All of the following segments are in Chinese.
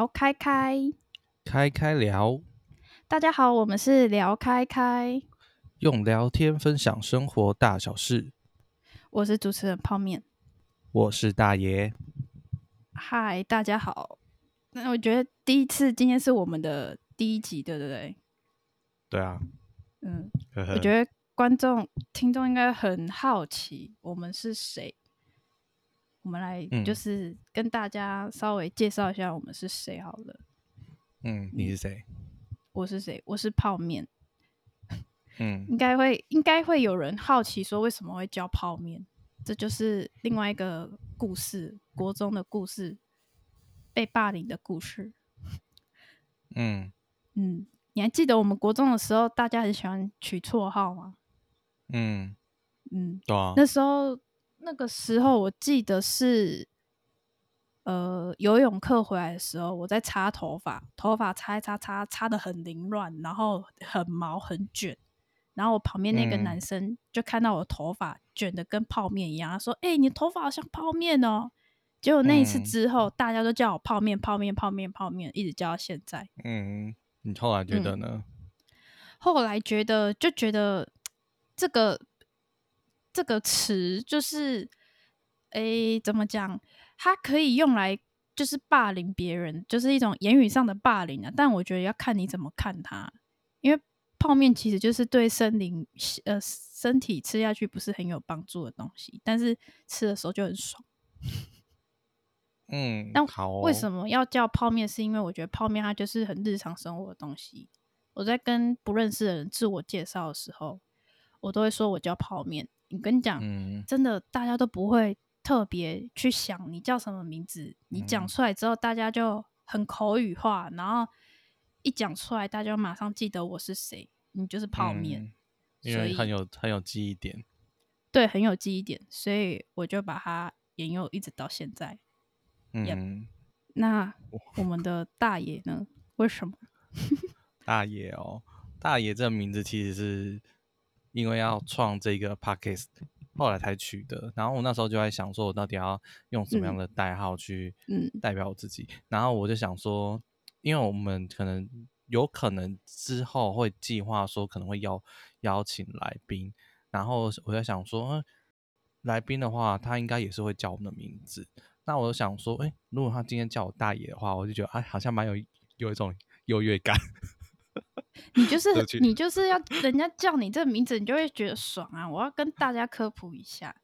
聊开开，开开聊。大家好，我们是聊开开，用聊天分享生活大小事。我是主持人泡面，我是大爷。嗨，大家好。那我觉得第一次，今天是我们的第一集，对不对？对啊。嗯，我觉得观众、听众应该很好奇，我们是谁？我们来就是跟大家稍微介绍一下我们是谁好了。嗯，你是谁？我是谁？我是泡面。嗯，应该会应该会有人好奇说，为什么会叫泡面？这就是另外一个故事，国中的故事，被霸凌的故事。嗯嗯，你还记得我们国中的时候，大家很喜欢取绰号吗？嗯嗯，对啊，那时候。那个时候我记得是，呃，游泳课回来的时候，我在擦头发，头发擦一擦擦，擦的很凌乱，然后很毛很卷，然后我旁边那个男生就看到我头发卷的跟泡面一样，他说：“哎、欸，你头发好像泡面哦。”结果那一次之后，大家都叫我泡面，泡面，泡面，泡面，一直叫到现在。嗯，你后来觉得呢？嗯、后来觉得就觉得这个。这个词就是，诶，怎么讲？它可以用来就是霸凌别人，就是一种言语上的霸凌啊。但我觉得要看你怎么看它，因为泡面其实就是对身灵呃身体吃下去不是很有帮助的东西，但是吃的时候就很爽。嗯，但好哦。为什么要叫泡面？是因为我觉得泡面它就是很日常生活的东西。我在跟不认识的人自我介绍的时候，我都会说我叫泡面。你跟你讲，嗯，真的，大家都不会特别去想你叫什么名字。你讲出来之后，大家就很口语化，然后一讲出来，大家就马上记得我是谁。你就是泡面，嗯，因为很有很有记忆点。对，很有记忆点，所以我就把它沿用一直到现在。嗯，yep，那我们的大爷呢？为什么？大爷哦，大爷这个名字其实是。因为要创这个 podcast，后来才取的。然后我那时候就在想，说我到底要用什么样的代号去代表我自己。嗯嗯、然后我就想说，因为我们可能有可能之后会计划说可能会邀邀请来宾。然后我在想说，嗯、来宾的话，他应该也是会叫我们的名字。那我就想说，哎，如果他今天叫我大爷的话，我就觉得哎，好像蛮有有一种优越感。你就是你就是要人家叫你这个名字，你就会觉得爽啊！我要跟大家科普一下，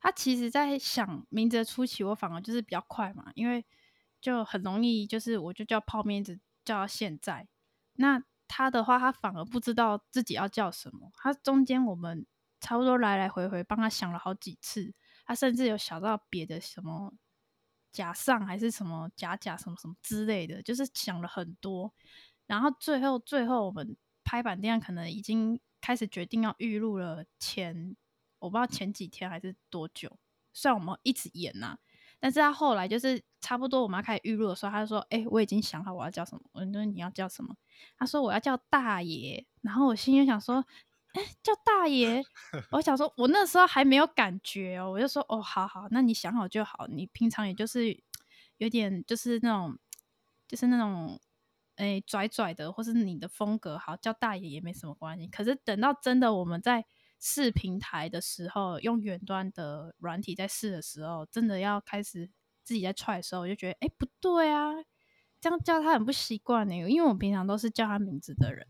他其实在想名字的初期，我反而就是比较快嘛，因为就很容易，就是我就叫泡面子叫到现在。那他的话，他反而不知道自己要叫什么，他中间我们差不多来来回回帮他想了好几次，他甚至有想到别的什么假上还是什么假假什么什么之类的，就是想了很多。然后最后最后我们拍板定案可能已经开始决定要预录了前，前我不知道前几天还是多久，虽然我们一直演呐、啊，但是他后来就是差不多我们要开始预录的时候，他就说：“哎、欸，我已经想好我要叫什么。”我说：“你要叫什么？”他说：“我要叫大爷。”然后我心里想说：“哎、欸，叫大爷。”我想说，我那时候还没有感觉哦，我就说：“哦，好好，那你想好就好。你平常也就是有点就是那种，就是那种。”哎、欸，拽拽的，或是你的风格好，叫大爷也没什么关系。可是等到真的我们在试平台的时候，用远端的软体在试的时候，真的要开始自己在踹的时候，我就觉得哎、欸、不对啊，这样叫他很不习惯呢。因为我平常都是叫他名字的人，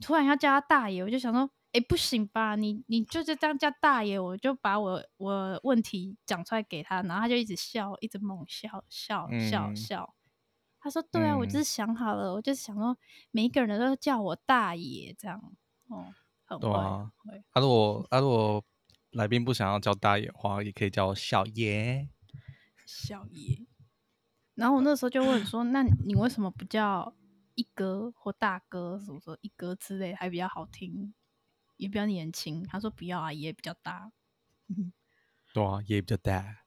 突然要叫他大爷，我就想说哎、欸、不行吧，你你就是这样叫大爷，我就把我我问题讲出来给他，然后他就一直笑，一直猛笑笑笑笑。嗯他说：“对啊，嗯、我就是想好了，我就是想说，每一个人都叫我大爷这样，哦，很会。啊，他如果他如果来宾不想要叫大爷的话，也可以叫我小爷。小爷。然后我那时候就问说：那你为什么不叫一哥或大哥，什么说一哥之类，还比较好听，也比较年轻？他说不要啊，爷比较大。对啊，爷比较大。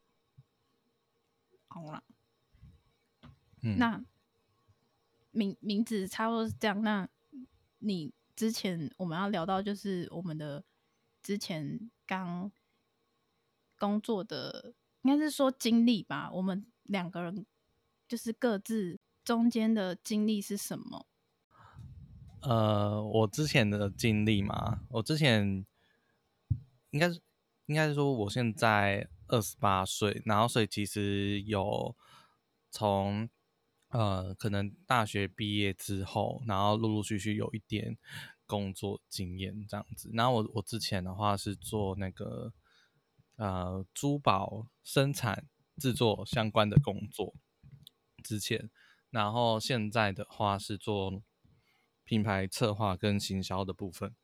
好了。”那名名字差不多是这样。那你之前我们要聊到就是我们的之前刚工作的，应该是说经历吧。我们两个人就是各自中间的经历是什么？呃，我之前的经历嘛，我之前应该是应该是说，我现在二十八岁，然后所以其实有从呃可能大学毕业之后，然后陆陆续续有一点工作经验这样子。然后我我之前的话是做那个呃珠宝生产制作相关的工作。之前，然后现在的话是做品牌策划跟行销的部分，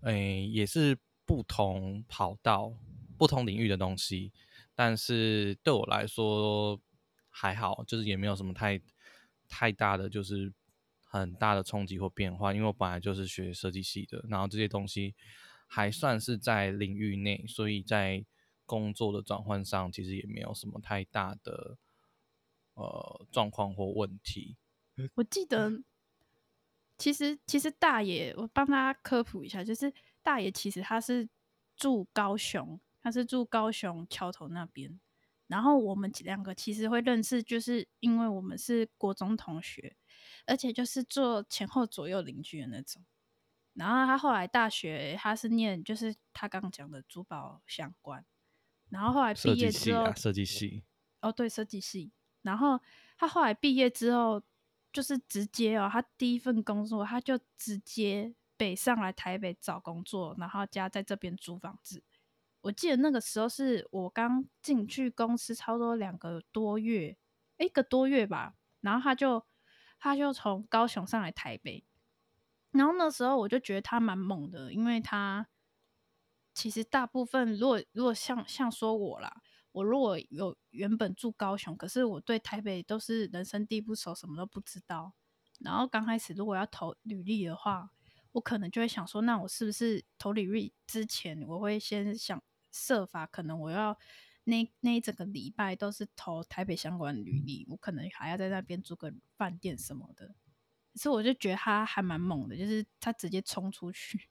诶，也是不同跑道、不同领域的东西，但是对我来说还好，就是也没有什么太太大的，就是很大的冲击或变化，因为我本来就是学设计系的，然后这些东西还算是在领域内，所以在工作的转换上，其实也没有什么太大的。呃，状况或问题，我记得，其实其实大爷，我帮他科普一下，就是大爷其实他是住高雄，他是住高雄桥头那边，然后我们两个其实会认识，就是因为我们是国中同学，而且就是坐前后左右邻居的那种。然后他后来大学他是念，就是他刚刚讲的珠宝相关，然后后来毕业之后，设计系，哦，对，设计系。然后他后来毕业之后，就是直接哦，他第一份工作他就直接北上来台北找工作，然后家在这边租房子。我记得那个时候是我刚进去公司，差不多两个多月，一个多月吧。然后他就他就从高雄上来台北，然后那时候我就觉得他蛮猛的，因为他其实大部分如果如果像像说我啦。我如果有原本住高雄，可是我对台北都是人生地不熟，什么都不知道。然后刚开始如果要投履历的话，我可能就会想说，那我是不是投履历之前，我会先想设法，可能我要那那一整个礼拜都是投台北相关的履历，我可能还要在那边租个饭店什么的。可是我就觉得他还蛮猛的，就是他直接冲出去。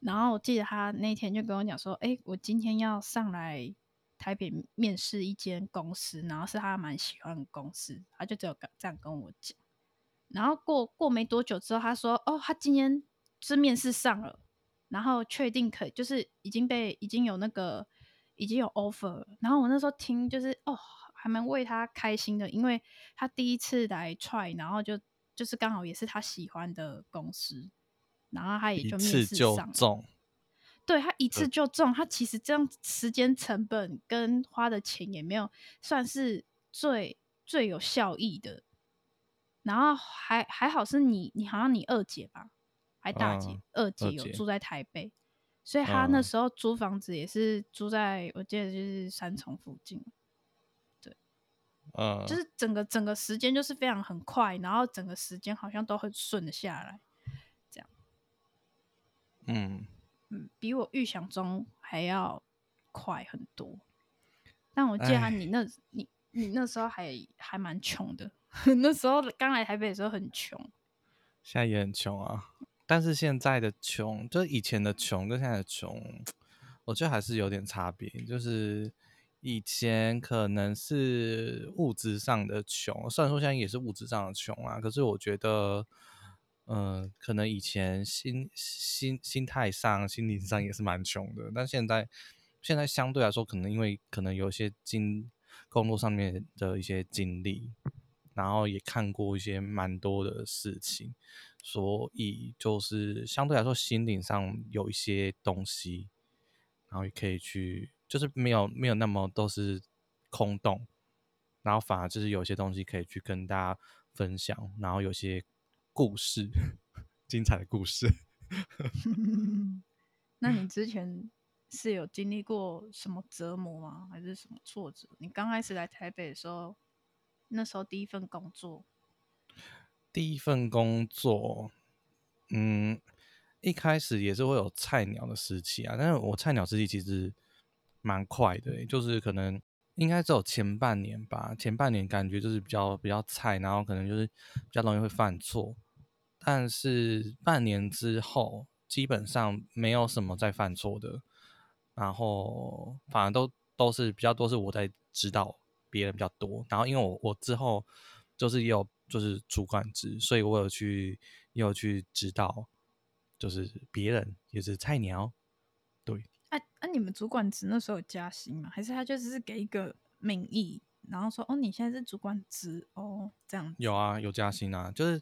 然后我记得他那天就跟我讲说，哎，我今天要上来。台北面试一间公司，然后是他蛮喜欢的公司，他就只有这样跟我讲。然后过过没多久之后，他说：“哦，他今天是面试上了，然后确定可以，就是已经被已经有那个已经有 offer 了。”然后我那时候听就是哦，还蛮为他开心的，因为他第一次来 try，然后就就是刚好也是他喜欢的公司，然后他也就面试上了。对，他一次就中，他其实这样时间成本跟花的钱也没有算是最最有效益的。然后还还好是你，你好像你二姐吧，还大姐，嗯、二姐有住在台北，所以他那时候租房子也是住在，我记得就是三重附近。对，嗯，就是整个整个时间就是非常很快，然后整个时间好像都很顺的下来，这样，嗯。嗯，比我预想中还要快很多。但我记得你那，你你那时候还还蛮穷的。那时候刚来台北的时候很穷，现在也很穷啊。但是现在的穷，就以前的穷跟现在的穷，我觉得还是有点差别。就是以前可能是物质上的穷，虽然说现在也是物质上的穷啊，可是我觉得。嗯、可能以前心心心态上、心灵上也是蛮穷的，但现在现在相对来说，可能因为可能有些经工作上面的一些经历，然后也看过一些蛮多的事情，所以就是相对来说心灵上有一些东西，然后也可以去，就是没有没有那么都是空洞，然后反而就是有些东西可以去跟大家分享，然后有些。故事，精彩的故事。那你之前是有经历过什么折磨吗？还是什么挫折？你刚开始来台北的时候，那时候第一份工作，第一份工作，嗯，一开始也是会有菜鸟的时期啊。但是我菜鸟时期其实蛮快的，就是可能。应该只有前半年吧，前半年感觉就是比较比较菜，然后可能就是比较容易会犯错。但是半年之后，基本上没有什么再犯错的，然后反而都都是比较多是我在指导别人比较多。然后因为我我之后就是有就是主管职，所以我有去也有去指导，就是别人也是菜鸟，对。那、啊、你们主管职那时候有加薪吗？还是他就只是给一个名义，然后说哦，你现在是主管职哦，这样子。有啊，有加薪啊，就是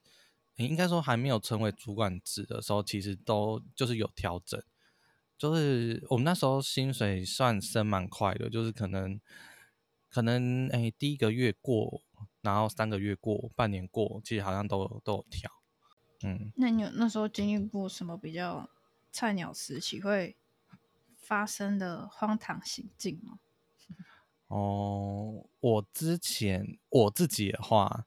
你应该说还没有成为主管职的时候，其实都就是有调整，就是我们那时候薪水算升蛮快的，就是可能可能哎、欸、第一个月过。然后三个月过，半年过，其实好像都有都有调，嗯。那你有那时候经历过什么比较菜鸟时期会发生的荒唐行径吗？哦，我之前我自己的话，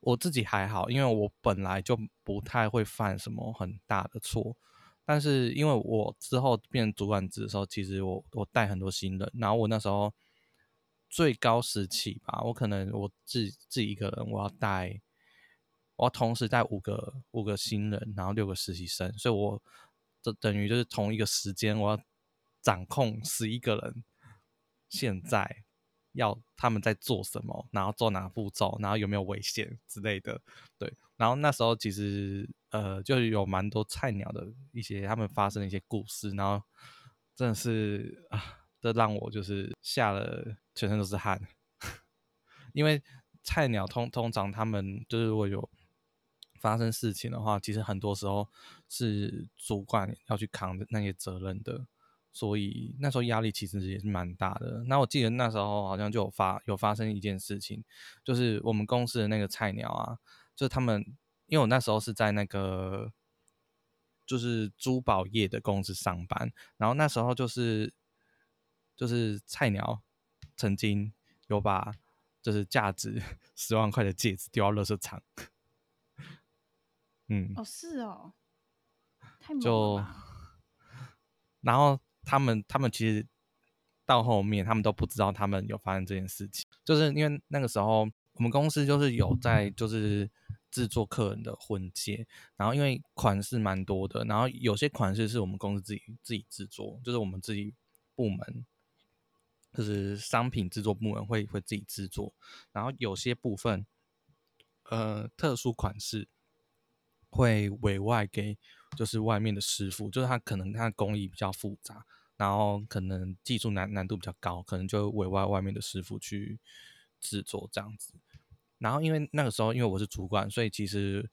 我自己还好，因为我本来就不太会犯什么很大的错。但是因为我之后变主管职的时候，其实我我带很多新人，然后我那时候。最高时期吧，我可能我自己自己一个人，我要带，我要同时带五个五个新人，然后六个实习生，所以我这等于就是同一个时间，我要掌控十一个人，现在要他们在做什么，然后做哪步骤，然后有没有危险之类的，对。然后那时候其实呃，就有蛮多菜鸟的一些他们发生的一些故事，然后真的是啊。这让我就是吓了，全身都是汗，因为菜鸟通通常他们就是如果有发生事情的话，其实很多时候是主管要去扛的那些责任的，所以那时候压力其实也是蛮大的。那我记得那时候好像就有发有发生一件事情，就是我们公司的那个菜鸟啊，就是他们因为我那时候是在那个就是珠宝业的公司上班，然后那时候就是。就是菜鸟曾经有把就是价值 十万块的戒指丢到垃圾场，嗯，哦是哦，太猛了吧。然后他们他们其实到后面他们都不知道他们有发生这件事情，就是因为那个时候我们公司就是有在就是制作客人的婚戒，然后因为款式蛮多的，然后有些款式是我们公司自己自己制作，就是我们自己部门。就是商品制作部门会会自己制作，然后有些部分，呃，特殊款式会委外给就是外面的师傅，就是他可能他工艺比较复杂，然后可能技术难难度比较高，可能就委外外面的师傅去制作这样子。然后因为那个时候因为我是主管，所以其实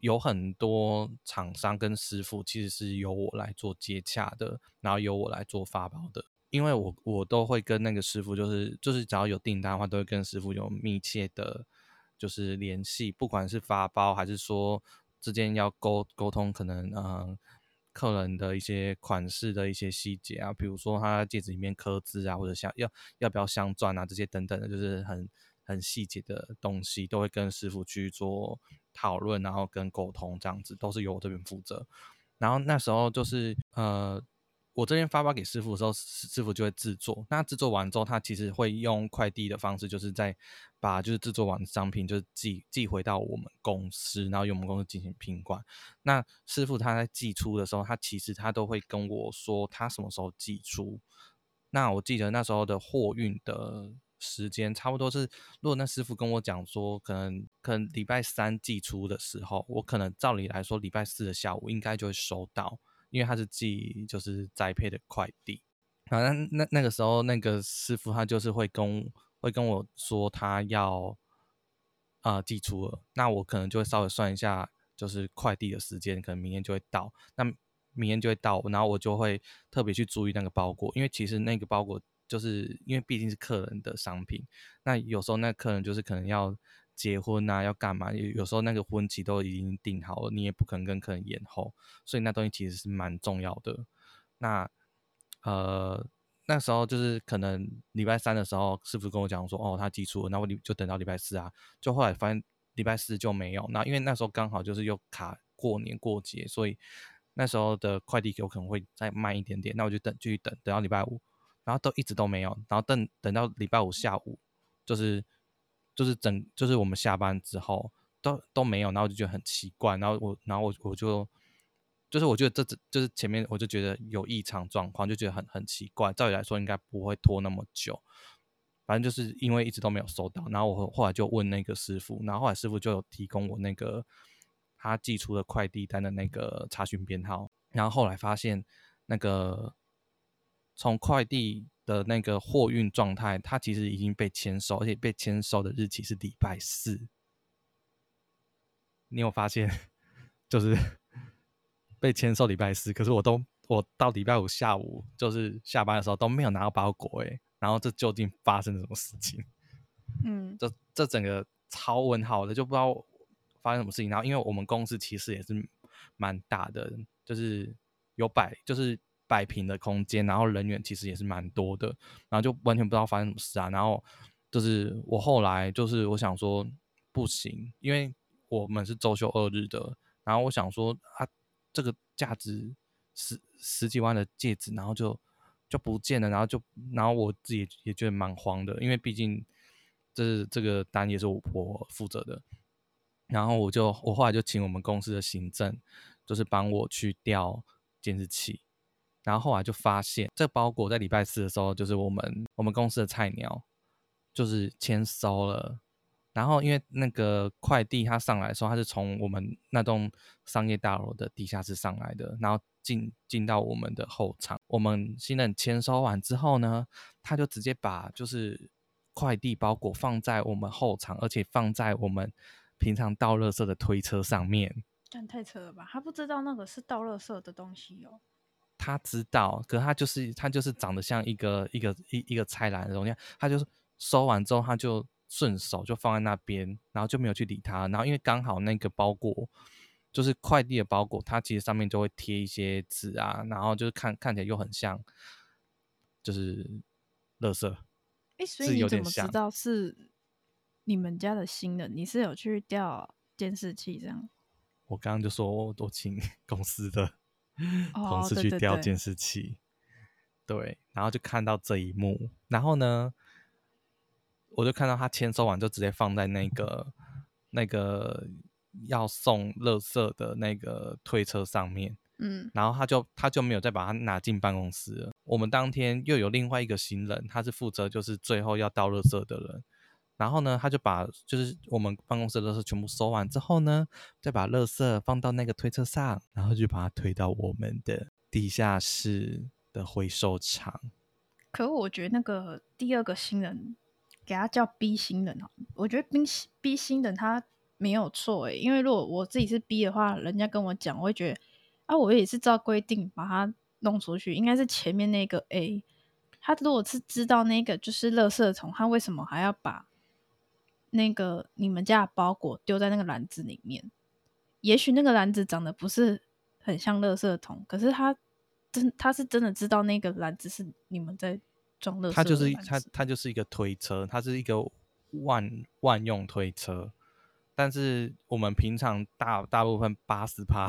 有很多厂商跟师傅其实是由我来做接洽的，然后由我来做发包的。因为我我都会跟那个师傅，就是就是只要有订单的话，都会跟师傅有密切的，就是联系，不管是发包还是说之间要沟沟通，可能嗯客人的一些款式的一些细节啊，比如说他戒指里面刻字啊，或者像要要不要镶钻啊这些等等的，就是很很细节的东西，都会跟师傅去做讨论，然后跟沟通这样子，都是由我这边负责。然后那时候就是呃。我这边发包给师傅的时候，师傅就会制作。那制作完之后，他其实会用快递的方式，就是在把就是制作完的商品，就是寄寄回到我们公司，然后由我们公司进行品管。那师傅他在寄出的时候，他其实他都会跟我说他什么时候寄出。那我记得那时候的货运的时间差不多是，如果那师傅跟我讲说，可能可能礼拜三寄出的时候，我可能照理来说礼拜四的下午应该就会收到。因为他是寄就是宅配的快递，反正那那个时候那个师傅他就是会跟会跟我说他要啊、寄出了，那我可能就会稍微算一下，就是快递的时间，可能明天就会到，那明天就会到，然后我就会特别去注意那个包裹，因为其实那个包裹就是因为毕竟是客人的商品，那有时候那客人就是可能要。结婚啊，要干嘛？有有时候那个婚期都已经定好了，你也不可能跟客人延后，所以那东西其实是蛮重要的。那呃，那时候就是可能礼拜三的时候，师傅跟我讲说，哦，他寄出了，那我就等到礼拜四啊。就后来发现礼拜四就没有，那因为那时候刚好就是又卡过年过节，所以那时候的快递有可能会再慢一点点。那我就等继续等，等到礼拜五，然后都一直都没有，然后等等到礼拜五下午，就是。就是整，就是我们下班之后都都没有，然后就觉得很奇怪，然后我，然后我我就，就是我觉得这这就是前面我就觉得有异常状况，就觉得很很奇怪。照理来说应该不会拖那么久，反正就是因为一直都没有收到，然后我后来就问那个师傅，然后后来师傅就有提供我那个他寄出的快递单的那个查询编号，然后后来发现那个从快递的那个货运状态，它其实已经被签收，而且被签收的日期是礼拜四。你有发现，就是 被签收礼拜四，可是我都我到礼拜五下午就是下班的时候都没有拿到包裹，诶。然后这究竟发生了什么事情？嗯，这这整个超问号的，就不知道发生什么事情。然后因为我们公司其实也是蛮大的，就是有百就是摆平的空间，然后人员其实也是蛮多的，然后就完全不知道发生什么事啊。然后就是我后来就是我想说不行，因为我们是周休二日的，然后我想说啊，这个价值十十几万的戒指，然后就。就不见了，然后就，然后我自己也觉得蛮慌的，因为毕竟这是这个单也是我我负责的，然后我就我后来就请我们公司的行政，就是帮我去调监视器，然后后来就发现这包裹在礼拜四的时候，就是我们我们公司的菜鸟就是签收了。然后，因为那个快递它上来的时候，它是从我们那栋商业大楼的地下室上来的，然后进进到我们的后场。我们新人签收完之后呢，他就直接把就是快递包裹放在我们后场，而且放在我们平常倒垃圾的推车上面。但太扯了吧？他不知道那个是倒垃圾的东西哦。他知道，可他就是他就是长得像一个一个一一个菜篮的东西，他就是收完之后他就。顺手就放在那边，然后就没有去理他。然后因为刚好那个包裹就是快递的包裹，它其实上面就会贴一些纸啊，然后就是看看起来又很像，就是垃圾。哎、欸，所以你怎么知道是你们家的新人？你是有去调监视器这样？我刚刚就说我请 公司的 同事去调监视器，哦、对，对，对，对，然后就看到这一幕，然后呢？我就看到他签收完，就直接放在那个那个要送垃圾的那个推车上面，嗯，然后他就他就没有再把它拿进办公室了。我们当天又有另外一个新人，他是负责就是最后要倒垃圾的人，然后呢，他就把就是我们办公室的垃圾全部收完之后呢，再把垃圾放到那个推车上，然后就把它推到我们的地下室的回收场。可我觉得那个第二个新人。给他叫 B 新人哈，我觉得 B B 新人他没有错诶，因为如果我自己是 B 的话，人家跟我讲，我会觉得啊，我也是照规定把它弄出去，应该是前面那个 A，他如果是知道那个就是垃圾桶，他为什么还要把那个你们家的包裹丢在那个篮子里面？也许那个篮子长得不是很像垃圾桶，可是他真他是真的知道那个篮子是你们在装垃圾。它就是它，它就是一个推车，它是一个万万用推车。但是我们平常大大部分八十趴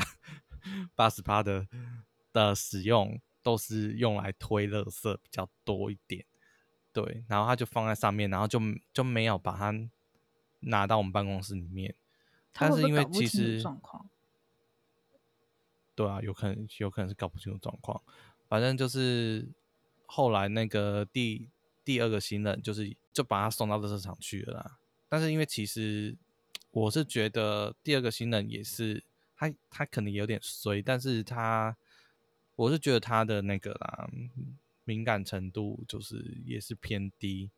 八十趴的的使用都是用来推垃圾比较多一点。对，然后他就放在上面，然后就就没有把它拿到我们办公室里面。但是因为其实对啊，有可能有可能是搞不清楚状况，反正就是。后来那个第第二个新人就是就把他送到垃圾场去了啦。但是因为其实我是觉得第二个新人也是他他可能有点衰，但是他我是觉得他的那个啦敏感程度就是也是偏低，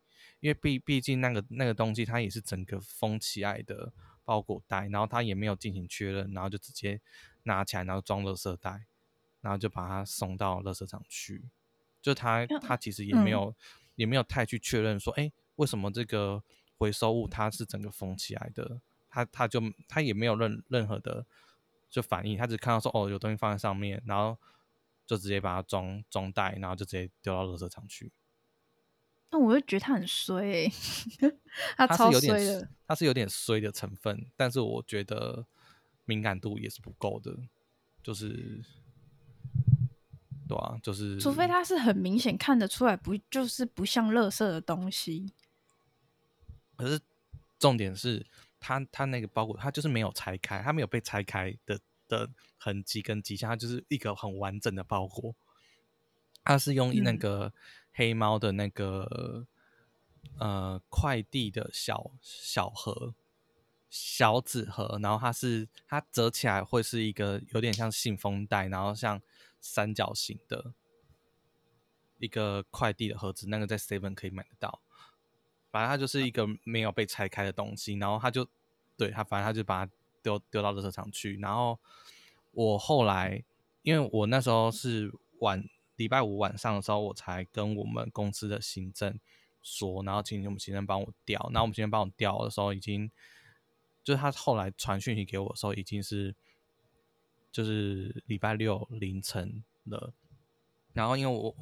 因为毕毕竟那个那个东西它也是整个封起来的包裹袋，然后他也没有进行确认，然后就直接拿起来然后装垃圾袋，然后就把它送到垃圾场去。就他，他其实也没有，嗯、也没有太去确认说，哎、欸，为什么这个回收物它是整个封起来的？他他就他也没有任任何的就反应，他只看到说，哦，有东西放在上面，然后就直接把它装装袋，然后就直接丢到垃圾场去。那我就觉得他很衰、欸，他超衰的，他是有点衰的成分，但是我觉得敏感度也是不够的，就是。对啊，就是除非他是很明显看得出来不就是不像垃圾的东西，可是重点是他他那个包裹他就是没有拆开，他没有被拆开的的痕迹跟迹象，它就是一个很完整的包裹。它是用那个黑猫的那个呃快递的小小盒，小纸盒，然后它是它折起来会是一个有点像信封袋，然后像三角形的一个快递的盒子，那个在 Seven 可以买得到。反正它就是一个没有被拆开的东西，然后他就对他，反正他就把它丢丢到垃圾场去。然后我后来，因为我那时候是晚礼拜五晚上的时候，我才跟我们公司的行政说，然后请我们行政帮我调。然后我们行政帮我调的时候，已经就是他后来传讯息给我的时候，已经是就是礼拜六凌晨了。然后因为我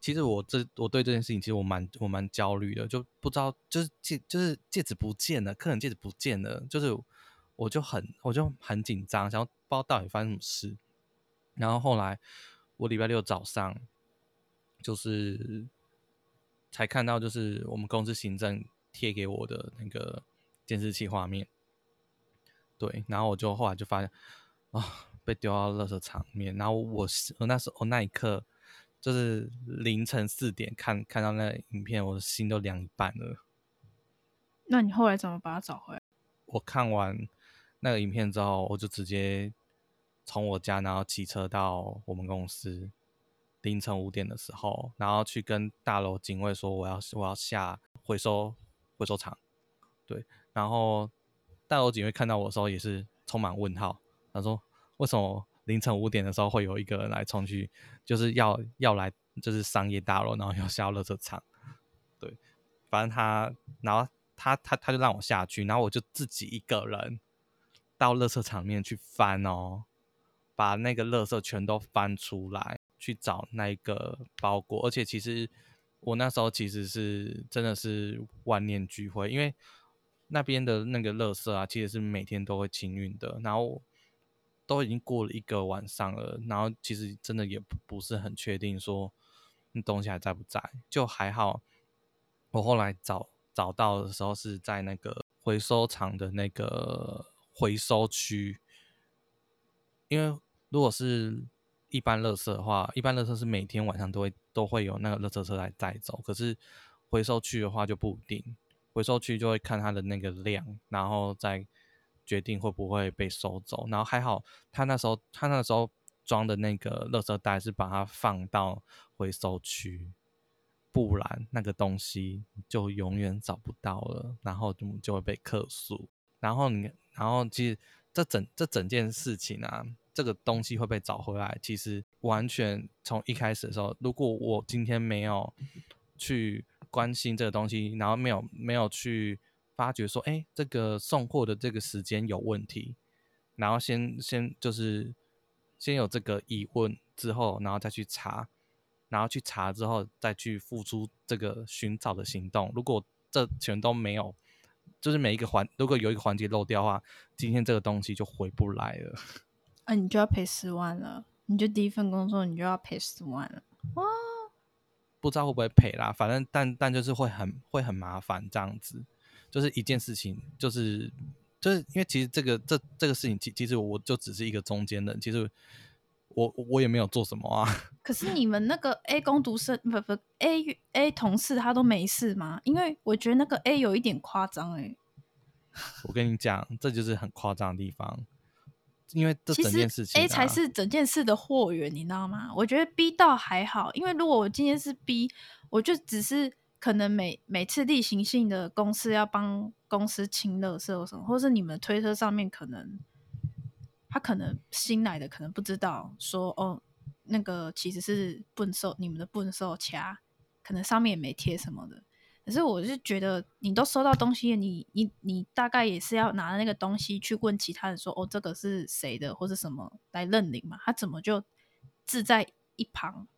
其实我这我对这件事情其实我蛮我蛮焦虑的，就不知道就是戒就是戒指不见了，客人戒指不见了，就是我就很我就很紧张，想要不知道到底发生什么事。然后后来我礼拜六早上就是。才看到就是我们公司行政贴给我的那个监视器画面，对，然后我就后来就发现啊，被丢到垃圾场面，然后我我那时候我那一刻就是凌晨四点看看到那个影片，我的心都凉一半了。那你后来怎么把它找回来？我看完那个影片之后，我就直接从我家然后骑车到我们公司。凌晨五点的时候，然后去跟大楼警卫说我要我要下回收回收厂，对，然后大楼警卫看到我的时候也是充满问号，他说为什么凌晨五点的时候会有一个人来冲去，就是要要来就是商业大楼，然后要下垃圾场，对，反正他然后他他他就让我下去，然后我就自己一个人到垃圾场面去翻哦，把那个垃圾全都翻出来。去找那个包裹，而且其实我那时候其实是真的是万念俱灰，因为那边的那个垃圾啊，其实是每天都会清运的，然后都已经过了一个晚上了，然后其实真的也不是很确定说那东西还在不在，就还好。我后来找找到的时候是在那个回收厂的那个回收区，因为如果是。一般垃圾的话，一般垃圾是每天晚上都会都会有那个垃圾车来载走。可是回收区的话就不一定，回收区就会看它的那个量，然后再决定会不会被收走。然后还好，他那时候他那时候装的那个垃圾袋是把它放到回收区，不然那个东西就永远找不到了，然后就就会被客诉。然后你，然后其实这整这整件事情啊。这个东西会被找回来，其实完全从一开始的时候，如果我今天没有去关心这个东西，然后没有没有去发觉说，哎，这个送货的这个时间有问题，然后先先就是先有这个疑问之后，然后再去查，然后去查之后再去付出这个寻找的行动。如果这全都没有，就是每一个环，如果有一个环节漏掉的话，今天这个东西就回不来了。啊，你就要赔十万了！你就第一份工作，你就要赔十万了哇！不知道会不会赔啦，反正但但就是会很会很麻烦这样子，就是一件事情，就是就是因为其实这个这这个事情，其其实我就只是一个中间人，其实我我也没有做什么啊。可是你们那个 A 工读生不不 A A 同事他都没事吗？因为我觉得那个 A 有一点夸张哎。我跟你讲，这就是很夸张的地方。因为这整件事情，啊，其实 A 才是整件事的货源，你知道吗？我觉得 B 倒还好，因为如果我今天是 B，我就只是可能每每次例行性的公司要帮公司清垃圾或什么，或是你们推车上面可能他可能新来的可能不知道说哦，那个其实是笨兽，你们的笨兽卡，可能上面也没贴什么的。可是我是觉得，你都收到东西，你你你大概也是要拿那个东西去问其他人说，哦，这个是谁的，或是什么来认领嘛？他怎么就置在一旁？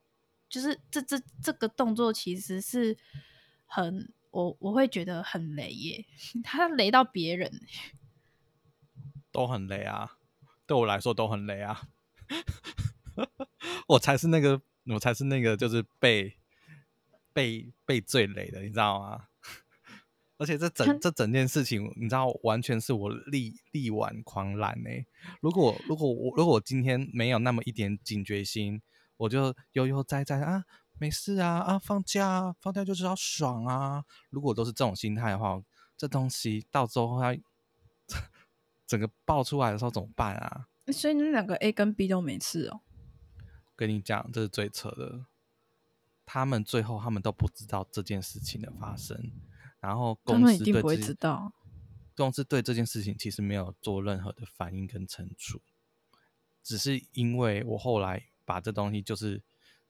就是这这这个动作其实是很我我会觉得很雷耶，他雷到别人，都很雷啊，对我来说都很雷啊，我才是那个，我才是那个，就是被。被被最雷的，你知道吗？而且这整这整件事情，你知道，完全是我力力挽狂澜呢。如果如果我如果我今天没有那么一点警觉心，我就悠悠哉哉啊，没事啊啊，放假啊，放假就知道爽啊。如果都是这种心态的话，这东西到时候它 整个爆出来的时候怎么办啊？所以你两个 A 跟 B 都没事哦。跟你讲，这是最扯的。他们最后他们都不知道这件事情的发生，然后公司对这，不会知道。公司对这件事情其实没有做任何的反应跟惩处，只是因为我后来把这东西就是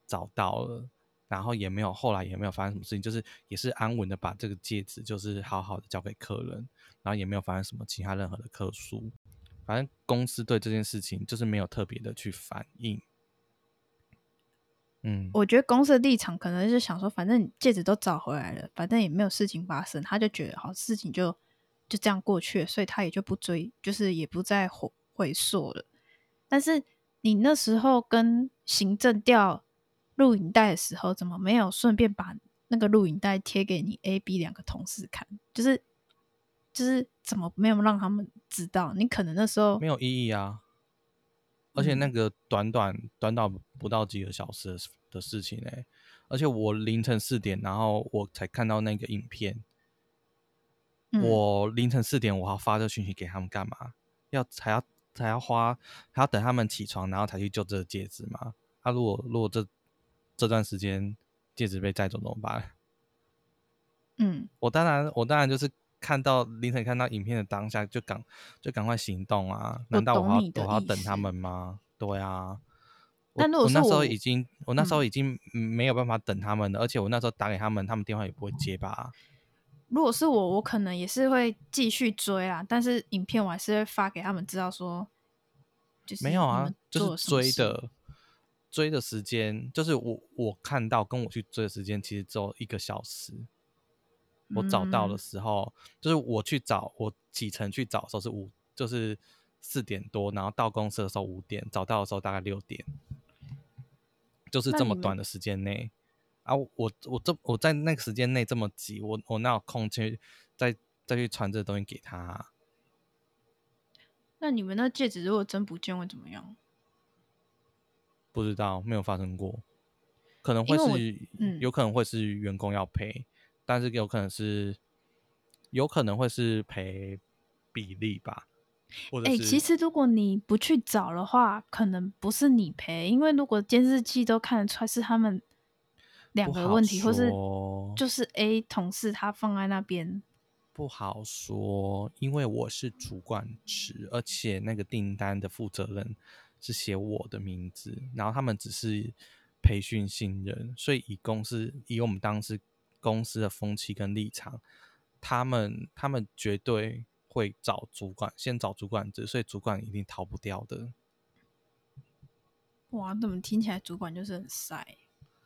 找到了，然后也没有后来也没有发生什么事情，就是也是安稳的把这个戒指就是好好的交给客人，然后也没有发生什么其他任何的客诉，反正公司对这件事情就是没有特别的去反应。嗯，我觉得公司的立场可能是想说，反正你戒指都找回来了，反正也没有事情发生，他就觉得好事情就就这样过去了，所以他也就不追，就是也不再回回溯了。但是你那时候跟行政调录影带的时候，怎么没有顺便把那个录影带贴给你 A、B 两个同事看？就是就是怎么没有让他们知道？你可能那时候没有意义啊。而且那个短短短短不到几个小时的事情呢、欸，而且我凌晨四点，然后我才看到那个影片。嗯、我凌晨四点，我要发这个讯息给他们干嘛？要还要还要花还要等他们起床，然后才去救这个戒指吗？他、啊、如果如果这这段时间戒指被带走怎么办？嗯，我当然我当然就是。看到凌晨看到影片的当下就赶就赶快行动啊！难道我要我要等他们吗？对啊，我我那时候已经我那时候已经没有办法等他们了，嗯、而且我那时候打给他们，他们电话也不会接吧？如果是我，我可能也是会继续追啊，但是影片我还是会发给他们知道说，就是没有啊，就是追的追的时间，就是我我看到跟我去追的时间其实只有一个小时。我找到的时候，嗯、就是我去找，我启程去找的时候是五，就是四点多，然后到公司的时候五点，找到的时候大概六点，就是这么短的时间内啊！我我这我在那个时间内这么急，我我哪有空去再再去传这个东西给他、啊？那你们那戒指如果真不见会怎么样？不知道，没有发生过，可能会是，嗯、有可能会是员工要赔。但是有可能是，有可能会是赔比例吧。哎、欸，其实如果你不去找的话，可能不是你赔，因为如果监视器都看得出来是他们两个问题，或是就是 A 同事他放在那边，不好说。因为我是主管职，而且那个订单的负责人是写我的名字，然后他们只是培训新人，所以以公司以我们当时。公司的风气跟立场，他们他们绝对会找主管，先找主管职，所以主管一定逃不掉的。哇，怎么听起来主管就是很晒？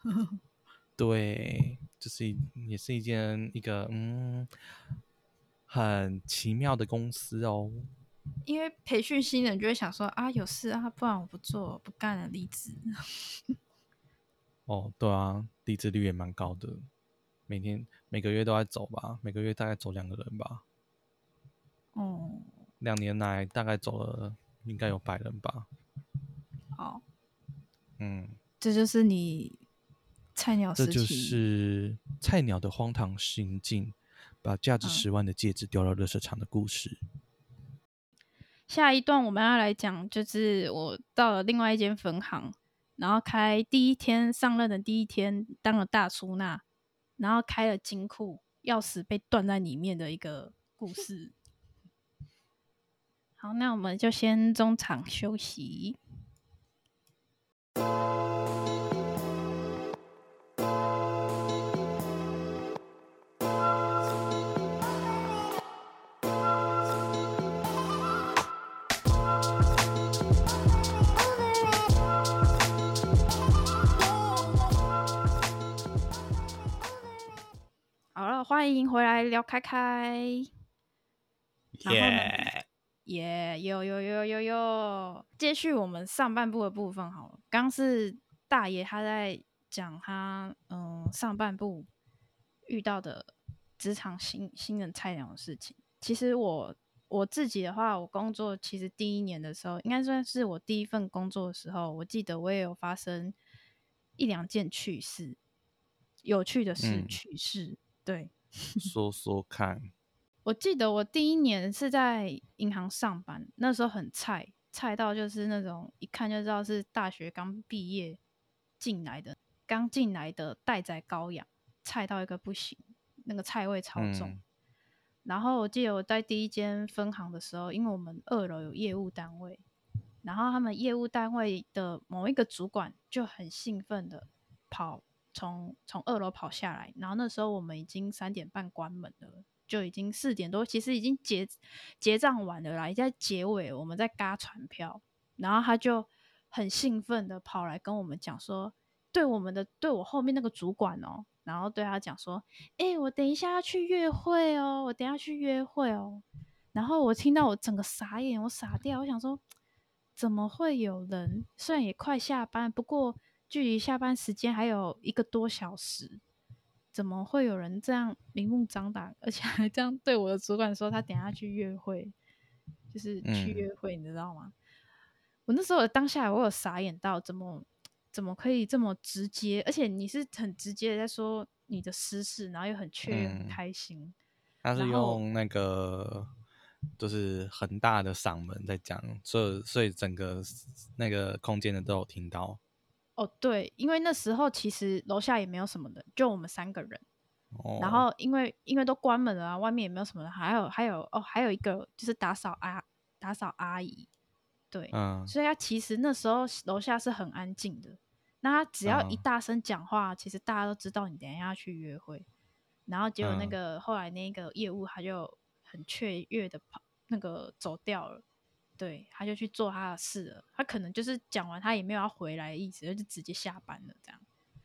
对，这、就是也是一件一个嗯很奇妙的公司哦。因为培训新人就会想说啊，有事啊，不然我不做不干了，离职。哦，对啊，离职率也蛮高的。每天每个月都在走吧，每个月大概走两个人吧。哦、嗯，两年来大概走了应该有百人吧。好，嗯，这就是你菜鸟这就是菜鸟的荒唐行径，把价值十万的戒指丢到垃圾场的故事。嗯。下一段我们要来讲，就是我到了另外一间分行，然后开第一天上任的第一天，当了大出纳。然后开了金库，钥匙被断在里面的一个故 事。好，那我们就先中场休息。欢迎回来聊开开，耶耶，有有有有有，接续我们上半部的部分好了。刚是大爷他在讲他嗯上半部遇到的职场新新人菜鸟的事情。其实我我自己的话，我工作其实第一年的时候，应该算是我第一份工作的时候，我记得我也有发生一两件趣事。有趣的事趣事。嗯、对，说说看。我记得我第一年是在银行上班，那时候很菜，菜到就是那种一看就知道是大学刚毕业进来的，刚进来的待宰羔羊，菜到一个不行，那个菜味超重。嗯、然后我记得我在第一间分行的时候，因为我们二楼有业务单位，然后他们业务单位的某一个主管就很兴奋的跑，从从二楼跑下来，然后那时候我们已经三点半关门了。就已经四点多，其实已经结结账完了啦，已经在结尾，我们在嘎传票，然后他就很兴奋的跑来跟我们讲说，对我们的对我后面那个主管哦，然后对他讲说，哎、我等一下要去约会哦，我等下去约会哦，然后我听到我整个傻眼，我傻掉，我想说，怎么会有人？虽然也快下班，不过距离下班时间还有一个多小时。怎么会有人这样明目张胆，而且还这样对我的主管说他等下去约会，就是去约会，你知道吗？嗯、我那时候当下我有傻眼到，怎么怎么可以这么直接？而且你是很直接的在说你的私事，然后又很雀跃、很开心。嗯、他是用那个就是很大的嗓门在讲，所以所以整个那个空间的都有听到。哦，对，因为那时候其实楼下也没有什么人，就我们三个人。哦、然后因为因为都关门了啊，外面也没有什么人，还有还有哦，还有一个就是打扫阿打扫阿姨，对，嗯、所以他其实那时候楼下是很安静的。那他只要一大声讲话，嗯、其实大家都知道你等一下要去约会。然后结果那个、嗯、后来那个业务他就很雀跃的跑那个走掉了。对，他就去做他的事了。他可能就是讲完，他也没有要回来的意思，就直接下班了这样。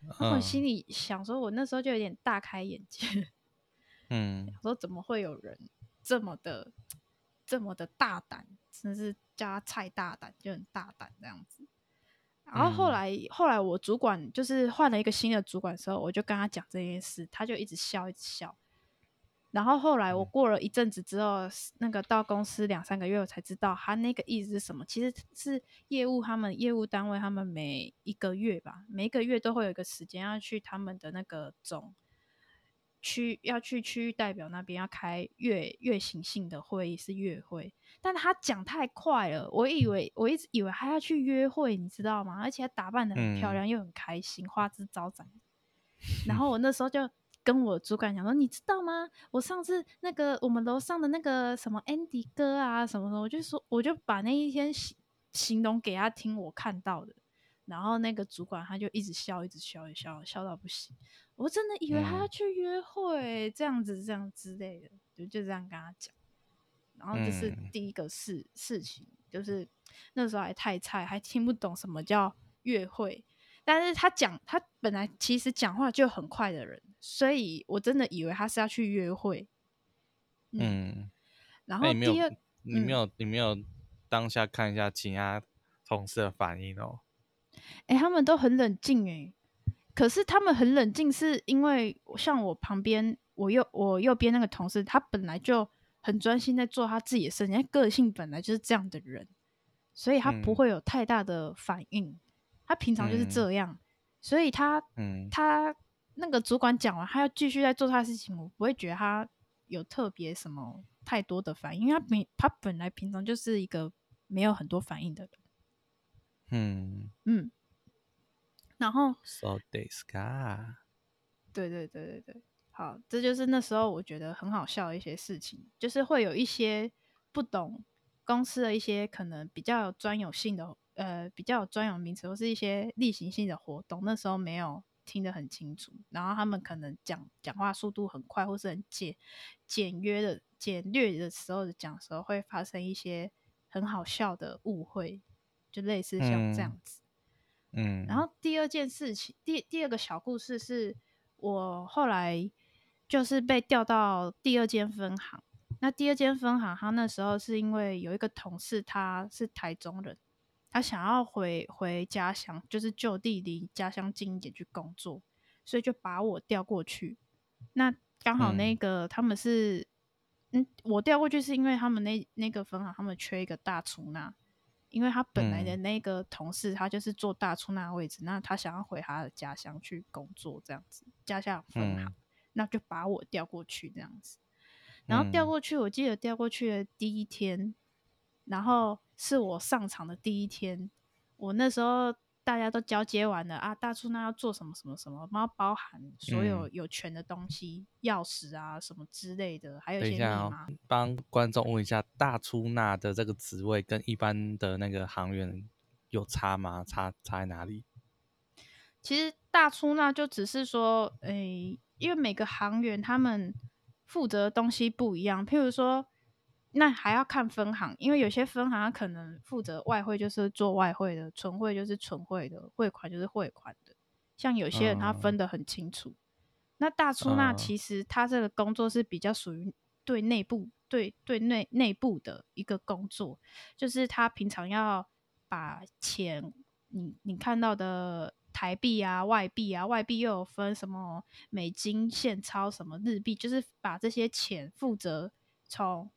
然后我心里想说，我那时候就有点大开眼界。嗯，说怎么会有人这么的这么的大胆，真是叫他菜大胆，就很大胆这样子。然后后来、嗯、后来我主管就是换了一个新的主管的时候，我就跟他讲这件事，他就一直笑一直笑。然后后来我过了一阵子之后，嗯、那个到公司两三个月，我才知道他那个意思是什么。其实是业务，他们业务单位，他们每一个月吧，每一个月都会有一个时间要去他们的那个总区，要去区域代表那边要开月月行性的会议，是月会。但他讲太快了，我以为我一直以为他要去约会，你知道吗？而且他打扮得很漂亮，嗯、又很开心，花枝招展。然后我那时候就。跟我主管讲说，你知道吗？我上次那个我们楼上的那个什么 Andy 哥啊，什么的，我就说，我就把那一天形形容给他听，我看到的。然后那个主管他就一直笑，一直笑，一笑，笑到不行。我真的以为他要去约会，嗯、这样子，这样之类的，就就这样跟他讲。然后这是第一个事、嗯、事情，就是那时候还太菜，还听不懂什么叫约会。但是他讲，他本来其实讲话就很快的人，所以我真的以为他是要去约会。嗯，嗯然后第二，你没有，你没有当下看一下其他同事的反应哦。哎、欸，他们都很冷静哎，可是他们很冷静，是因为像我旁边，我右我右边那个同事，他本来就很专心在做他自己的事情，他个性本来就是这样的人，所以他不会有太大的反应。嗯他平常就是这样，嗯、所以他，嗯、他那个主管讲完，他要继续在做他的事情，我不会觉得他有特别什么太多的反应，因为他平他本来平常就是一个没有很多反应的人。嗯。嗯，然后，So this guy，对对对对对，好，这就是那时候我觉得很好笑的一些事情，就是会有一些不懂公司的一些可能比较专有性的。呃，比较有专有名词或是一些例行性的活动，那时候没有听得很清楚，然后他们可能讲讲话速度很快，或是很简简约的简略的时候讲的时候，会发生一些很好笑的误会，就类似像这样子。嗯，嗯然后第二件事情，第第二个小故事是我后来就是被调到第二间分行，那第二间分行，他那时候是因为有一个同事他是台中人。他想要回回家乡，就是就地离家乡近一点去工作，所以就把我调过去。那刚好那个他们是，嗯，嗯，我调过去是因为他们那那个分行他们缺一个大厨，那因为他本来的那个同事，他就是做大出纳位置，嗯，那他想要回他的家乡去工作，这样子家乡分行，嗯，那就把我调过去这样子。然后调过去，我记得调过去的第一天，嗯，然后是我上场的第一天，我那时候。大家都交接完了啊！大出纳要做什么什么什么，然后包含所有有权的东西，钥、嗯、匙啊什么之类的，还有一些密码。帮、哦、观众问一下，大出纳的这个职位跟一般的那个行员有差吗？差差在哪里？其实大出纳就只是说，诶、欸，因为每个行员他们负责的东西不一样，譬如说。那还要看分行，因为有些分行它可能负责外汇，就是做外汇的；存汇就是存汇的；汇款就是汇款的。像有些人他分得很清楚。Uh, 那大出纳其实他这个工作是比较属于对内部、对对内内部的一个工作，就是他平常要把钱，你你看到的台币啊、外币啊、外币又有分什么美金现钞、什么日币，就是把这些钱负责从。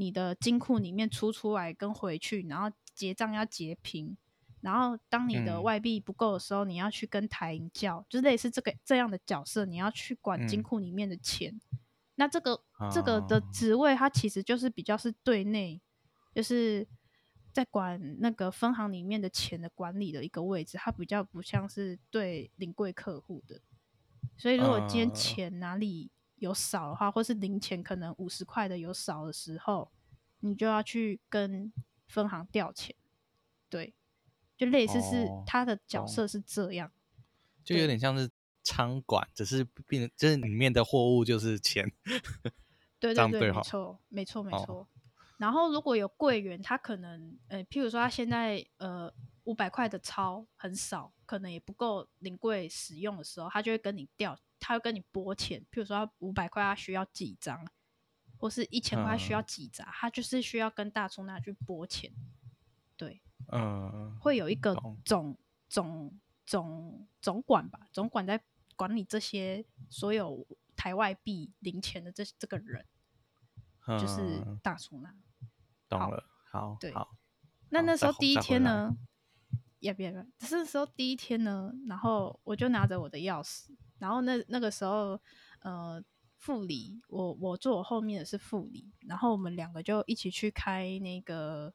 你的金库里面出出来跟回去，然后结账要结平，然后当你的外币不够的时候，嗯，你要去跟台银叫，就是类似这个这样的角色，你要去管金库里面的钱。嗯，那这个这个的职位，它其实就是比较是对内，就是在管那个分行里面的钱的管理的一个位置，它比较不像是对领柜客户的。所以如果今天钱哪里有少的话，或是零钱可能五十块的有少的时候，你就要去跟分行调钱，对，就类似是他的角色是这样，哦、就有点像是仓管，只是变就是里面的货物就是钱，对对对，对没错没错没错。然后如果有柜员，他可能呃，譬如说他现在呃五百块的钞很少，可能也不够临柜使用的时候，他就会跟你调。他会跟你拨钱，譬如说他五百块，他需要几张，或是一千块需要几扎，他就是需要跟大出纳去拨钱。对，嗯，会有一个总总总总管吧，总管在管理这些所有台外币零钱的这这个人，就是大出纳。懂了，好，对，好。那那时候第一天呢？要不要？这时候第一天呢，然后我就拿着我的钥匙。然后那那个时候，呃，副理，我我坐我后面的是副理，然后我们两个就一起去开那个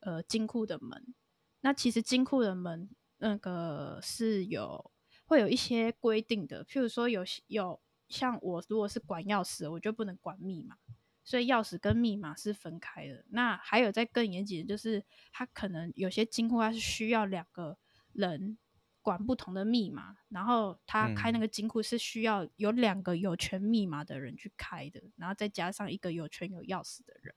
呃金库的门。那其实金库的门那个是有会有一些规定的，譬如说有有像我如果是管钥匙，我就不能管密码，所以钥匙跟密码是分开的。那还有再更严谨的就是，他可能有些金库它是需要两个人。管不同的密码，然后他开那个金库是需要有两个有权密码的人去开的，然后再加上一个有权有钥匙的人，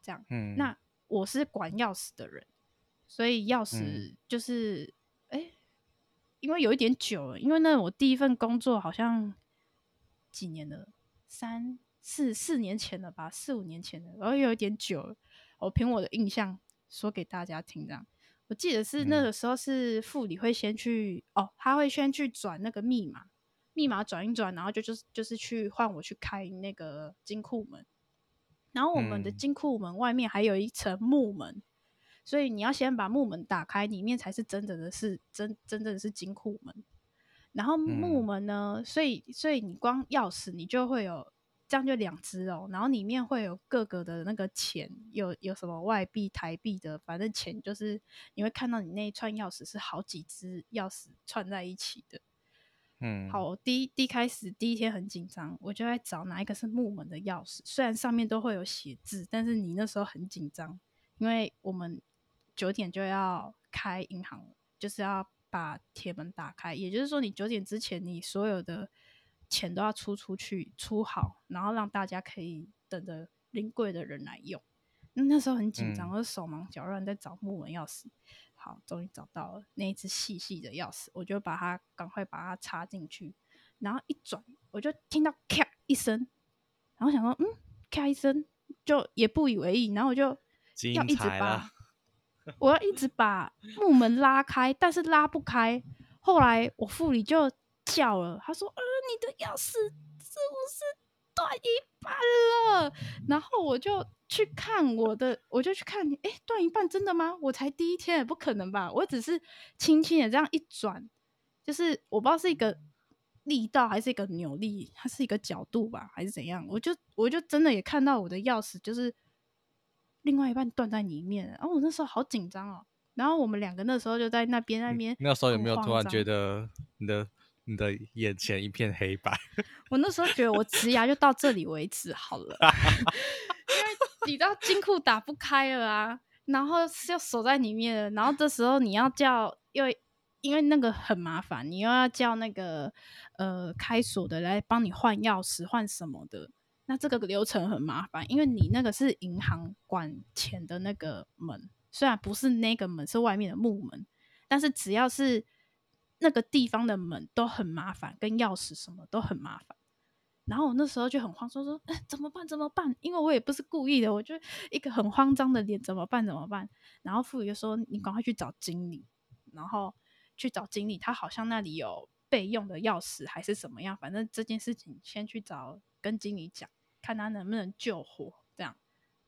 这样。嗯，那我是管钥匙的人，所以钥匙就是，哎、嗯，因为有一点久了，因为那我第一份工作好像几年了，三四四年前了吧，四五年前了，然后有一点久了，我凭我的印象说给大家听，这样。我记得是那个时候是副理会先去、嗯、哦，他会先去转那个密码，密码转一转，然后就就是就是去换我去开那个金库门，然后我们的金库门外面还有一层木门、嗯，所以你要先把木门打开，里面才是真正的是真真正的是金库门，然后木门呢，所以所以你光钥匙你就会有。这样就两只哦，然后里面会有各个的那个钱，有有什么外币、台币的，反正钱就是你会看到你那一串钥匙是好几只钥匙串在一起的。嗯，好，第一第一开始第一天很紧张，我就在找哪一个是木门的钥匙，虽然上面都会有写字，但是你那时候很紧张，因为我们九点就要开银行，就是要把铁门打开，也就是说你九点之前你所有的。钱都要出出去出好，然后让大家可以等着临柜的人来用。那那时候很紧张，我、嗯、手忙脚乱在找木门钥匙。好，终于找到了那一只细细的钥匙，我就把它赶快把它插进去，然后一转，我就听到咔一声，然后想说嗯，咔一声，就也不以为意，然后我就要一直把我要一直把木门拉开，但是拉不开。后来我副理就叫了，他说：“呃，你的钥匙是不是断一半了。然后我就去看我的，我就去看你，哎，断一半真的吗？我才第一天，也不可能吧？我只是轻轻的这样一转，就是我不知道是一个力道还是一个扭力，它是一个角度吧，还是怎样？我就我就真的也看到我的钥匙就是另外一半断在里面，然后我那时候好紧张哦。然后我们两个那时候就在那边那边。那时候有没有突然觉得你的你的眼前一片黑白？我那时候觉得我职涯就到这里为止好了，因为你知道金库打不开了啊，然后就锁在里面了，然后这时候你要叫，因为因为那个很麻烦，你又要叫那个呃开锁的来帮你换钥匙换什么的，那这个流程很麻烦，因为你那个是银行管钱的那个门。虽然不是那个门，是外面的木门，但是只要是那个地方的门都很麻烦，跟钥匙什么都很麻烦。然后我那时候就很慌，说说，哎，怎么办？怎么办？因为我也不是故意的，我就一个很慌张的脸，怎么办？怎么办？然后副理就说：“你赶快去找经理，然后去找经理，他好像那里有备用的钥匙还是怎么样，反正这件事情先去找跟经理讲，看他能不能救活。”这样。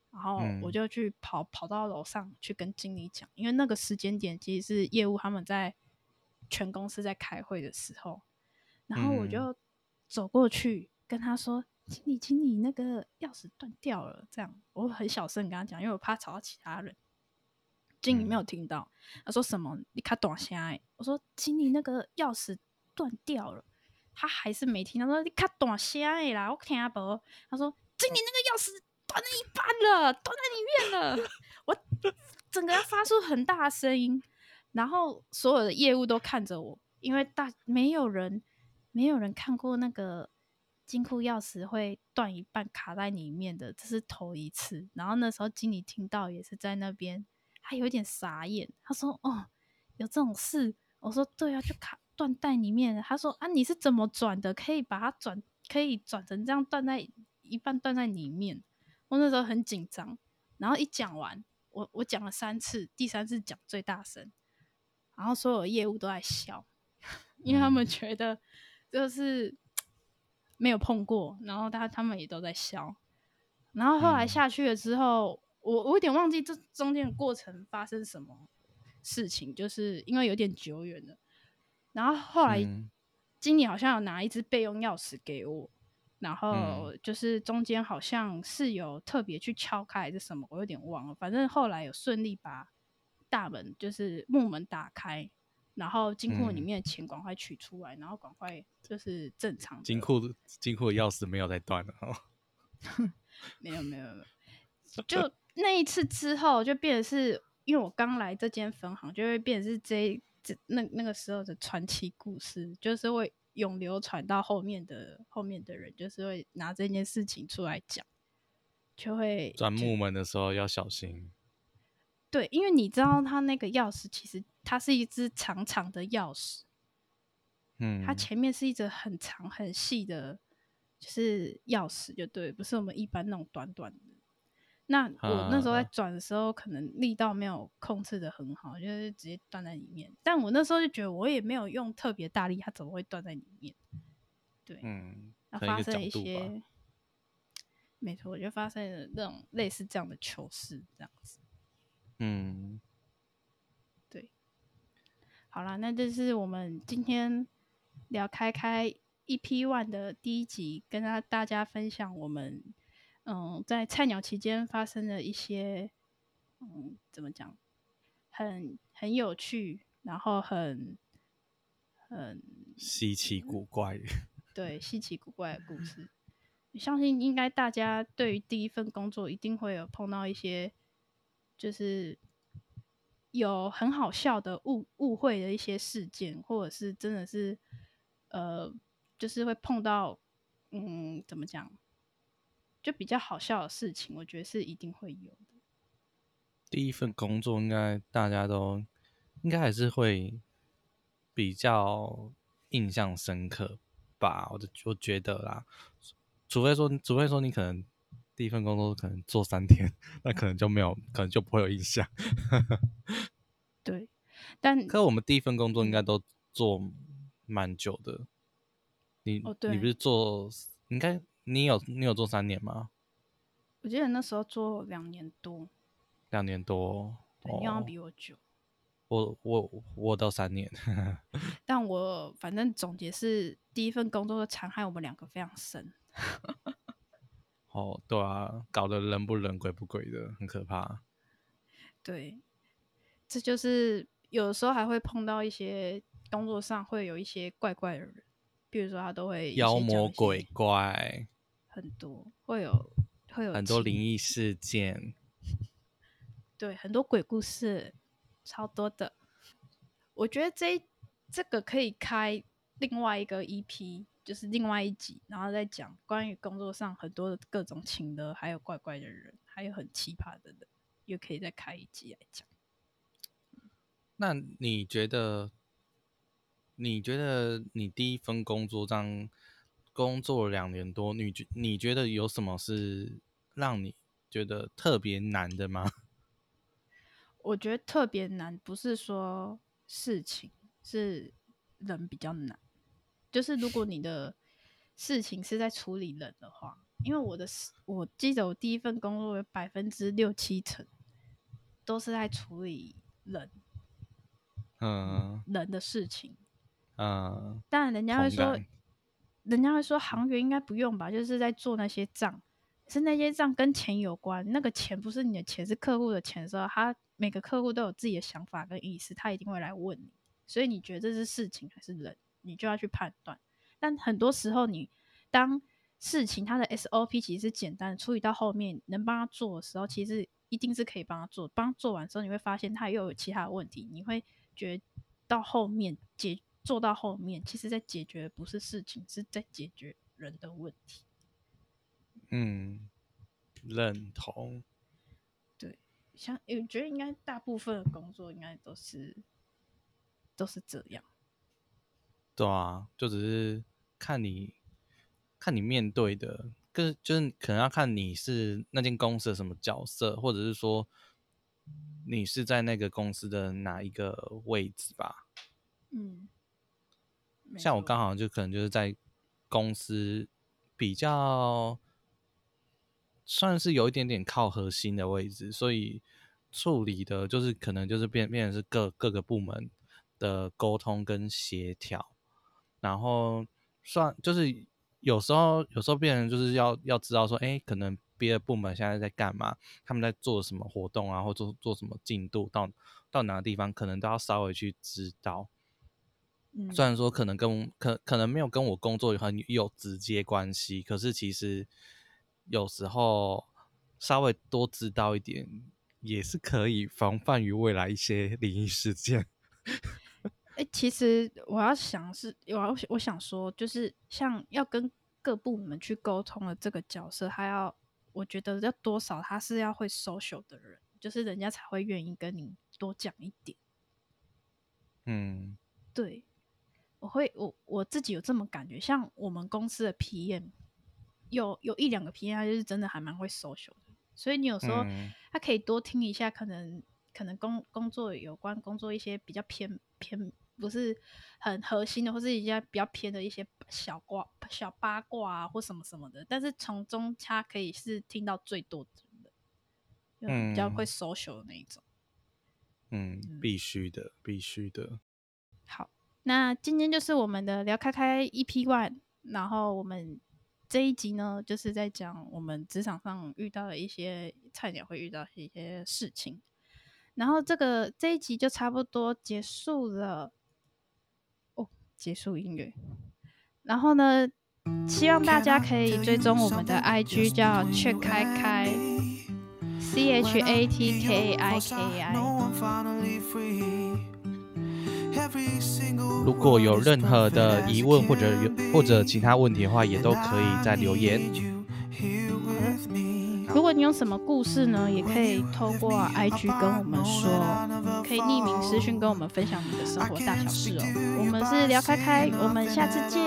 然后我就去跑、嗯、跑到楼上去跟经理讲，因为那个时间点其实是业务他们在全公司在开会的时候，然后我就走过去跟他说：“嗯、经理，经理，那个钥匙断掉了。”这样我很小声跟他讲，因为我怕吵到其他人。经理没有听到，嗯、他说什么？你卡短声哎！我说经理，那个钥匙断掉了，他还是没听到。他说你卡短声哎啦，我听不。他说经理，那个钥匙。断了一半了，断在里面了。我整个要发出很大的声音，然后所有的业务都看着我，因为大没有人没有人看过那个金库钥匙会断一半卡在里面的，这是头一次。然后那时候经理听到也是在那边，他有点傻眼。他说：“哦，有这种事？”我说：“对啊，就卡断在里面。”他说：“啊，你是怎么转的？可以把它转，可以转成这样断在一半断在里面。”我那时候很紧张，然后一讲完，我我讲了三次，第三次讲最大声，然后所有业务都在笑，因为他们觉得就是没有碰过，然后他他们也都在笑，然后后来下去了之后，我我有点忘记这中间的过程发生什么事情，就是因为有点久远了，然后后来经理好像有拿一支备用钥匙给我。然后就是中间好像是有特别去敲开还是什么，我有点忘了。反正后来有顺利把大门就是木门打开，然后金库里面的钱赶快取出来，嗯、然后赶快就是正常。金库金库的钥匙没有再断了哦。没有没有没有，就那一次之后就变成是因为我刚来这间分行，就会变成是这这那那个时候的传奇故事，就是会。永流传到后面的后面的人，就是会拿这件事情出来讲，就会转木门的时候要小心。对，因为你知道，它那个钥匙其实它是一只长长的钥匙，嗯，它前面是一只很长很细的，就是钥匙，就对，不是我们一般那种短短的。那我那时候在转的时候，可能力道没有控制的很好，就是直接断在里面。但我那时候就觉得，我也没有用特别大力，它怎么会断在里面？对，嗯，那发生一些，没错，我就发生了那种类似这样的糗事，这样子。嗯，对，好啦，那这是我们今天聊开开 EP One 的第一集，跟大大家分享我们。嗯，在菜鸟期间发生的一些，嗯，怎么讲，很很有趣，然后很很稀奇古怪，对，稀奇古怪的故事。相信应该大家对于第一份工作一定会有碰到一些，就是有很好笑的误误会的一些事件，或者是真的是，呃，就是会碰到，嗯，怎么讲？就比较好笑的事情，我觉得是一定会有的。第一份工作应该大家都应该还是会比较印象深刻吧？我就我觉得啦，除非说，除非说你可能第一份工作可能做三天，那可能就没有，可能就不会有印象。对，但可我们第一份工作应该都做蛮久的。你、哦、你不是做应该？你有你有做三年吗？我记得那时候做两年多。两年多，对，你要比我久。我我我到三年，但我反正总结是第一份工作的残害我们两个非常深。哦，对啊，搞得人不人鬼不鬼的，很可怕。对，这就是有的时候还会碰到一些工作上会有一些怪怪的人，比如说他都会妖魔鬼怪，很多会有会有很多灵异事件，对，很多鬼故事。超多的，我觉得这这个可以开另外一个 EP，就是另外一集，然后再讲关于工作上很多的各种情的，还有怪怪的人，还有很奇葩的人，又可以再开一集来讲。那你觉得？你觉得你第一份工作这样工作了两年多，你觉你觉得有什么是让你觉得特别难的吗？我觉得特别难，不是说事情，是人比较难。就是如果你的事情是在处理人的话，因为我的，我记得我第一份工作有百分之六七成都是在处理人，嗯，人的事情，嗯。但人家会说，人家会说行员应该不用吧，就是在做那些账。是那些账跟钱有关，那个钱不是你的钱，是客户的钱的时候，他每个客户都有自己的想法跟意思，他一定会来问你。所以你觉得这是事情还是人，你就要去判断。但很多时候，你当事情它的 SOP 其实是简单的，处理到后面能帮他做的时候，其实一定是可以帮他做。帮他做完之后，你会发现他又有其他的问题，你会觉得到后面解做到后面，其实在解决的不是事情，是在解决人的问题。嗯，认同。对，像我觉得应该大部分的工作应该都是都是这样。对啊，就只是看你看你面对的，跟就是可能要看你是那间公司的什么角色，或者是说你是在那个公司的哪一个位置吧。嗯，像我刚好就可能就是在公司比较。算是有一点点靠核心的位置，所以处理的就是可能就是变变成是各各个部门的沟通跟协调，然后算就是有时候有时候变成就是要要知道说，哎，可能别的部门现在在干嘛，他们在做什么活动啊，或做做什么进度，到到哪个地方，可能都要稍微去知道。嗯，虽然说可能跟可可能没有跟我工作很有直接关系，可是其实。有时候稍微多知道一点，也是可以防范于未来一些灵异事件。其实我要想是，我要我想说，就是像要跟各部门去沟通的这个角色，他要我觉得要多少他是要会 social 的人，就是人家才会愿意跟你多讲一点。嗯，对，我会我我自己有这么感觉，像我们公司的 PM。有有一两个 PM，他就是真的还蛮会 social 的，所以你有时候他可以多听一下，可能可能工工作有关工作一些比较偏偏不是很核心的，或是一些比较偏的一些小瓜小八卦啊，或什么什么的，但是从中他可以是听到最多的，嗯，比较会 social 的那一种，嗯，嗯必须的，必须的。好，那今天就是我们的聊开开 EP One，然后我们。这一集呢，就是在讲我们职场上遇到的一些菜鸟会遇到一些事情，然后这个这一集就差不多结束了。哦，结束音乐。然后呢，希望大家可以追踪我们的 IG，叫 Chat 开开，C H A T K I K I。如果有任何的疑问或者有或者其他问题的话，也都可以在留言。如果你有什么故事呢，也可以透过 IG 跟我们说，可以匿名私讯跟我们分享你的生活大小事哦。我们是聊开开，我们下次见，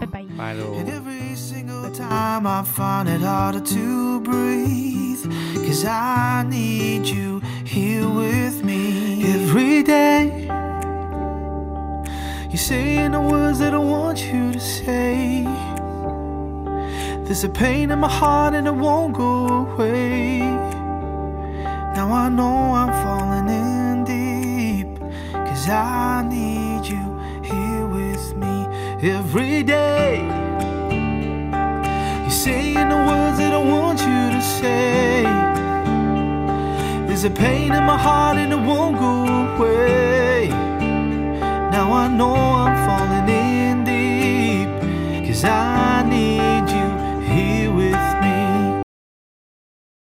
拜拜。拜喽。You're saying the words that I want you to say. There's a pain in my heart and it won't go away. Now I know I'm falling in deep. Cause I need you here with me every day. You're saying the words that I want you to say. There's a pain in my heart and it won't go away. Now I know I'm falling in deep. Cause I need